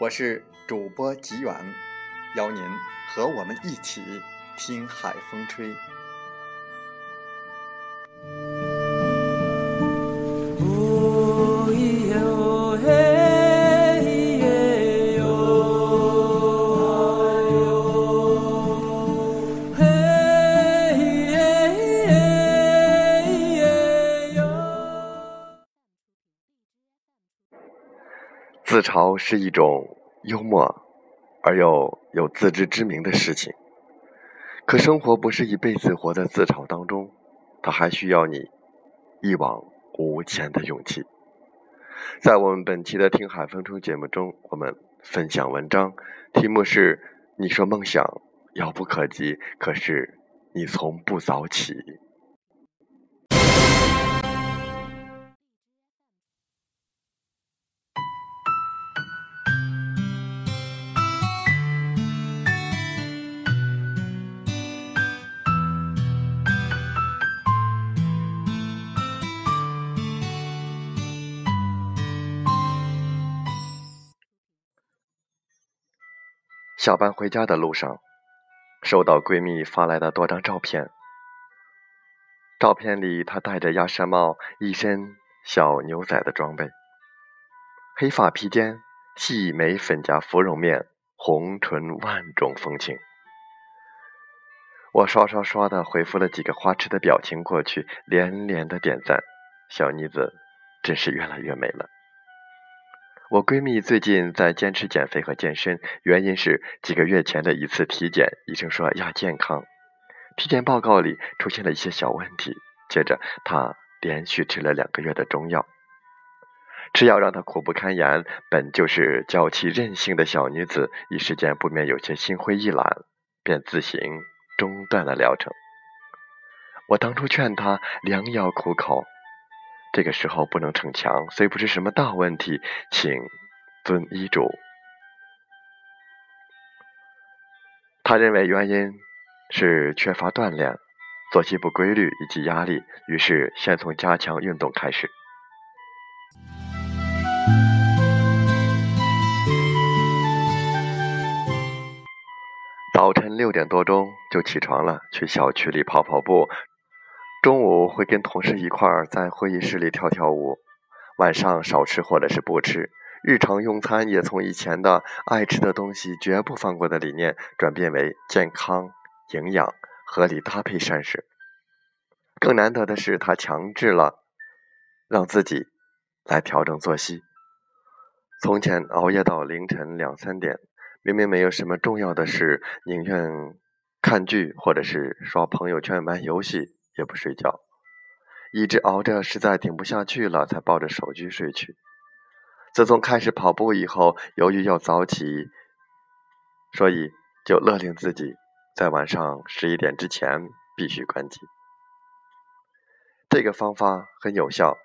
我是主播吉远。邀您和我们一起听海风吹。是一种幽默。而又有自知之明的事情，可生活不是一辈子活在自嘲当中，它还需要你一往无前的勇气。在我们本期的《听海风吹》节目中，我们分享文章，题目是“你说梦想遥不可及，可是你从不早起”。下班回家的路上，收到闺蜜发来的多张照片。照片里，她戴着鸭舌帽，一身小牛仔的装备，黑发披肩，细眉粉颊芙蓉面，红唇万种风情。我刷刷刷的回复了几个花痴的表情过去，连连的点赞。小妮子真是越来越美了。我闺蜜最近在坚持减肥和健身，原因是几个月前的一次体检，医生说亚健康。体检报告里出现了一些小问题，接着她连续吃了两个月的中药，吃药让她苦不堪言。本就是娇气任性的小女子，一时间不免有些心灰意懒，便自行中断了疗程。我当初劝她良药苦口。这个时候不能逞强，虽不是什么大问题，请遵医嘱。他认为原因是缺乏锻炼、作息不规律以及压力，于是先从加强运动开始。早晨六点多钟就起床了，去小区里跑跑步。中午会跟同事一块儿在会议室里跳跳舞，晚上少吃或者是不吃，日常用餐也从以前的爱吃的东西绝不放过的理念，转变为健康、营养、合理搭配膳食。更难得的是，他强制了让自己来调整作息。从前熬夜到凌晨两三点，明明没有什么重要的事，宁愿看剧或者是刷朋友圈、玩游戏。也不睡觉，一直熬着，实在顶不下去了，才抱着手机睡去。自从开始跑步以后，由于要早起，所以就勒令自己在晚上十一点之前必须关机。这个方法很有效，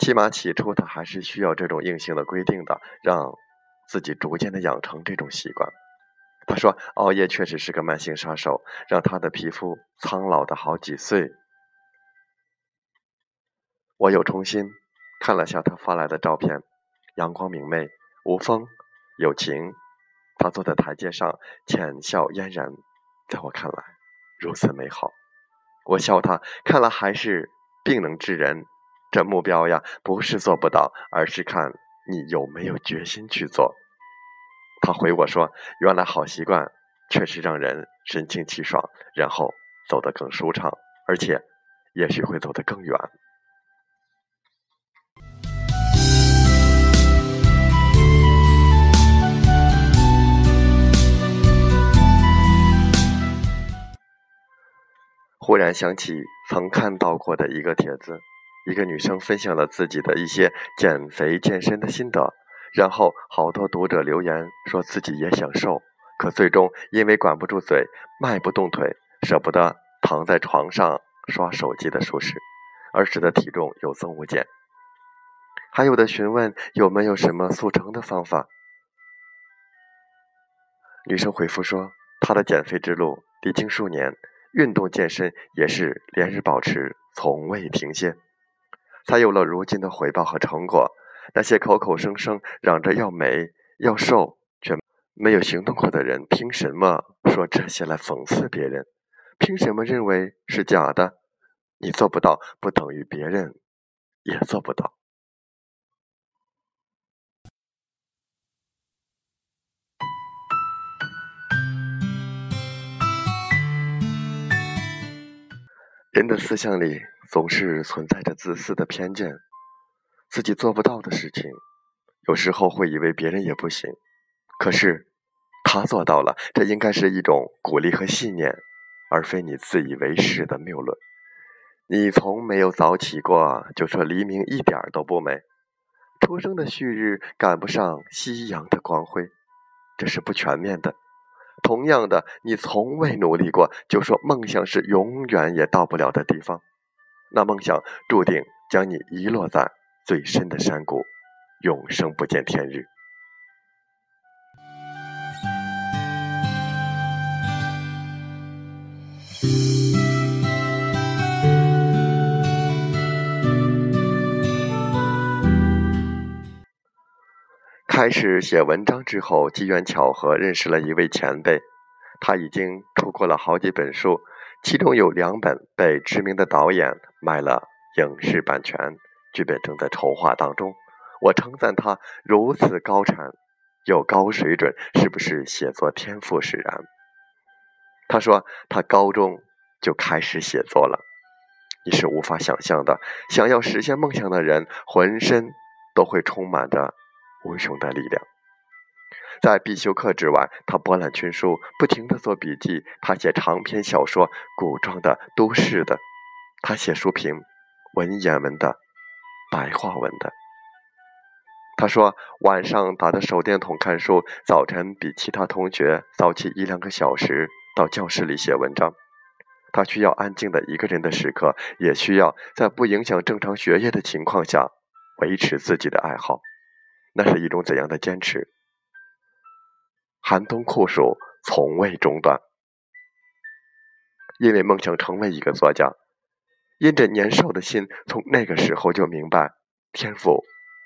起码起初他还是需要这种硬性的规定的，让自己逐渐的养成这种习惯。他说，熬夜确实是个慢性杀手，让他的皮肤苍老的好几岁。我又重新看了下他发来的照片，阳光明媚，无风有晴。他坐在台阶上，浅笑嫣然，在我看来如此美好。我笑他看来还是病能治人，这目标呀，不是做不到，而是看你有没有决心去做。他回我说：“原来好习惯确实让人神清气爽，然后走得更舒畅，而且也许会走得更远。”忽然想起曾看到过的一个帖子，一个女生分享了自己的一些减肥健身的心得，然后好多读者留言说自己也想瘦，可最终因为管不住嘴、迈不动腿、舍不得躺在床上刷手机的舒适，而使得体重有增无减。还有的询问有没有什么速成的方法，女生回复说，她的减肥之路历经数年。运动健身也是连日保持，从未停歇，才有了如今的回报和成果。那些口口声声嚷着要美要瘦却没有行动过的人，凭什么说这些来讽刺别人？凭什么认为是假的？你做不到，不等于别人也做不到。人的思想里总是存在着自私的偏见，自己做不到的事情，有时候会以为别人也不行。可是他做到了，这应该是一种鼓励和信念，而非你自以为是的谬论。你从没有早起过，就说黎明一点都不美；出生的旭日赶不上夕阳的光辉，这是不全面的。同样的，你从未努力过，就说梦想是永远也到不了的地方，那梦想注定将你遗落在最深的山谷，永生不见天日。开始写文章之后，机缘巧合认识了一位前辈，他已经出过了好几本书，其中有两本被知名的导演买了影视版权，剧本正在筹划当中。我称赞他如此高产又高水准，是不是写作天赋使然？他说他高中就开始写作了，你是无法想象的。想要实现梦想的人，浑身都会充满着。无穷的力量，在必修课之外，他博览群书，不停地做笔记。他写长篇小说，古装的、都市的；他写书评，文言文的、白话文的。他说，晚上打着手电筒看书，早晨比其他同学早起一两个小时到教室里写文章。他需要安静的一个人的时刻，也需要在不影响正常学业的情况下维持自己的爱好。那是一种怎样的坚持？寒冬酷暑，从未中断。因为梦想成为一个作家，因着年少的心，从那个时候就明白，天赋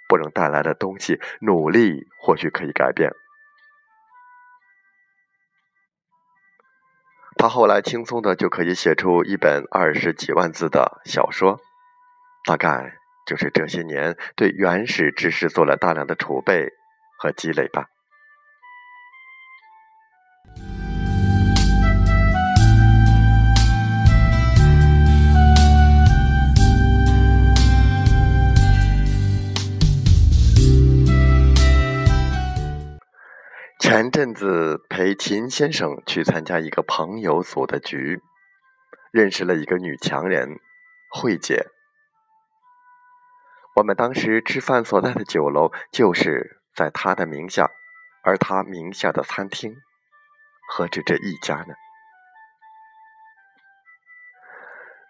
不能带来的东西，努力或许可以改变。他后来轻松的就可以写出一本二十几万字的小说，大概。就是这些年对原始知识做了大量的储备和积累吧。前阵子陪秦先生去参加一个朋友组的局，认识了一个女强人，慧姐。我们当时吃饭所在的酒楼就是在他的名下，而他名下的餐厅何止这一家呢？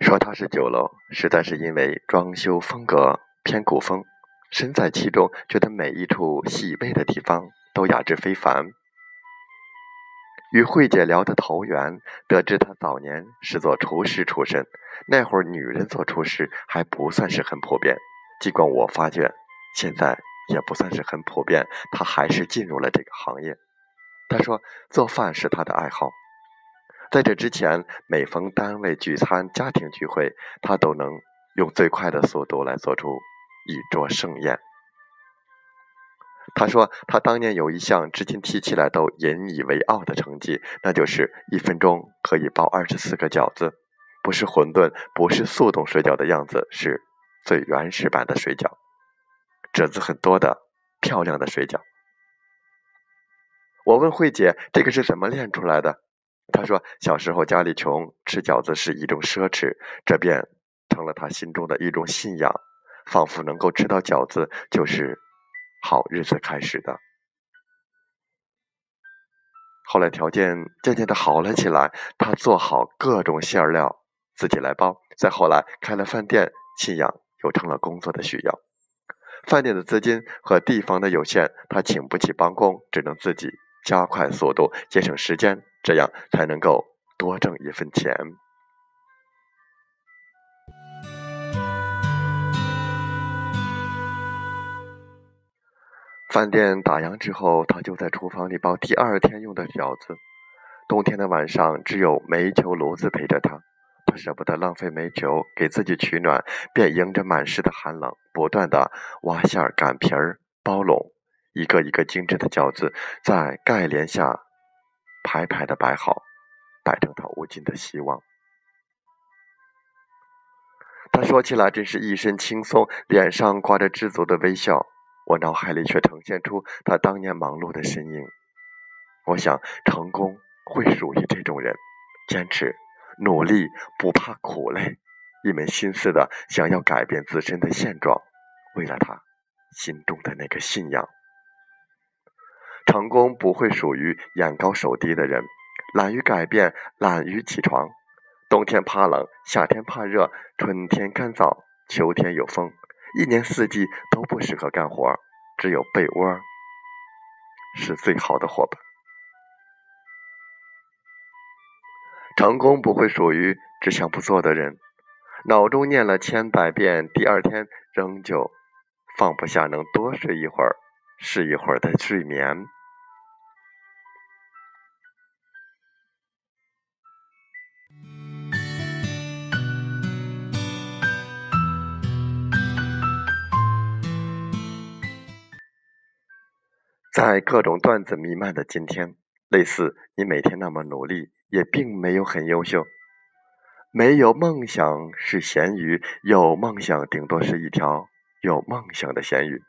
说它是酒楼，实在是因为装修风格偏古风，身在其中，觉得每一处细微的地方都雅致非凡。与慧姐聊得投缘，得知她早年是做厨师出身，那会儿女人做厨师还不算是很普遍。尽管我发觉现在也不算是很普遍，他还是进入了这个行业。他说做饭是他的爱好，在这之前，每逢单位聚餐、家庭聚会，他都能用最快的速度来做出一桌盛宴。他说，他当年有一项至今提起来都引以为傲的成绩，那就是一分钟可以包二十四个饺子，不是馄饨，不是速冻水饺的样子，是最原始版的水饺，褶子很多的漂亮的水饺。我问慧姐，这个是怎么练出来的？她说，小时候家里穷，吃饺子是一种奢侈，这便成了她心中的一种信仰，仿佛能够吃到饺子就是。好日子开始的，后来条件渐渐的好了起来，他做好各种馅料自己来包。再后来开了饭店，信仰又成了工作的需要。饭店的资金和地方的有限，他请不起帮工，只能自己加快速度，节省时间，这样才能够多挣一份钱。饭店打烊之后，他就在厨房里包第二天用的饺子。冬天的晚上，只有煤球炉子陪着他，他舍不得浪费煤球，给自己取暖，便迎着满室的寒冷，不断的挖馅儿、擀皮儿、包拢，一个一个精致的饺子在盖帘下排排的摆好，摆成他无尽的希望。他说起来真是一身轻松，脸上挂着知足的微笑。我脑海里却呈现出他当年忙碌的身影。我想，成功会属于这种人：坚持、努力、不怕苦累，一门心思的想要改变自身的现状，为了他心中的那个信仰。成功不会属于眼高手低的人，懒于改变，懒于起床。冬天怕冷，夏天怕热，春天干燥，秋天有风。一年四季都不适合干活，只有被窝是最好的伙伴。成功不会属于只想不做的人，脑中念了千百遍，第二天仍旧放不下能多睡一会儿是一会儿的睡眠。在各种段子弥漫的今天，类似你每天那么努力，也并没有很优秀。没有梦想是咸鱼，有梦想顶多是一条有梦想的咸鱼。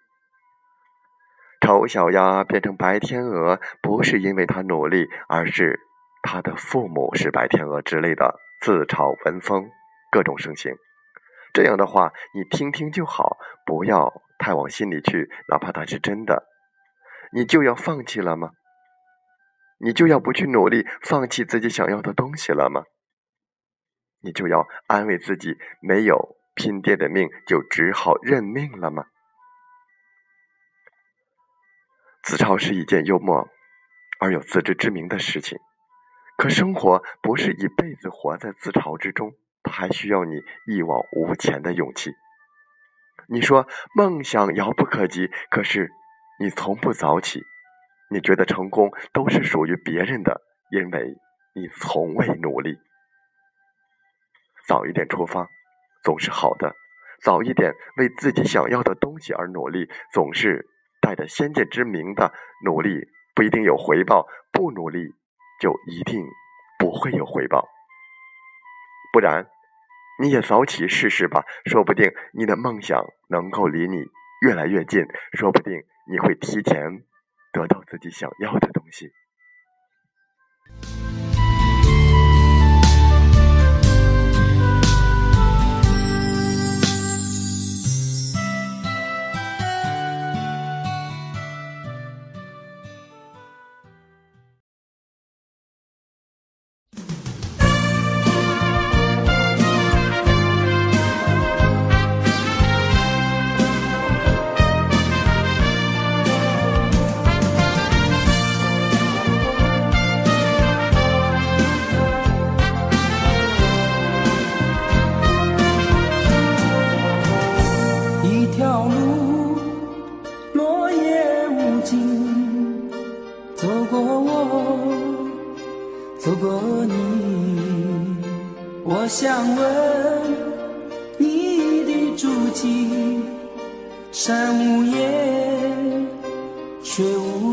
丑小鸭变成白天鹅，不是因为它努力，而是它的父母是白天鹅之类的自嘲文风各种盛行。这样的话，你听听就好，不要太往心里去，哪怕它是真的。你就要放弃了吗？你就要不去努力，放弃自己想要的东西了吗？你就要安慰自己没有拼爹的命，就只好认命了吗？自嘲是一件幽默而有自知之明的事情，可生活不是一辈子活在自嘲之中，它还需要你一往无前的勇气。你说梦想遥不可及，可是。你从不早起，你觉得成功都是属于别人的，因为你从未努力。早一点出发，总是好的；早一点为自己想要的东西而努力，总是带着先见之明的努力不一定有回报，不努力就一定不会有回报。不然，你也早起试试吧，说不定你的梦想能够离你越来越近，说不定。你会提前得到自己想要的东西。和你我想问你的足迹山无言水无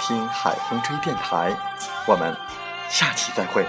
听海风吹电台”。我们下期再会。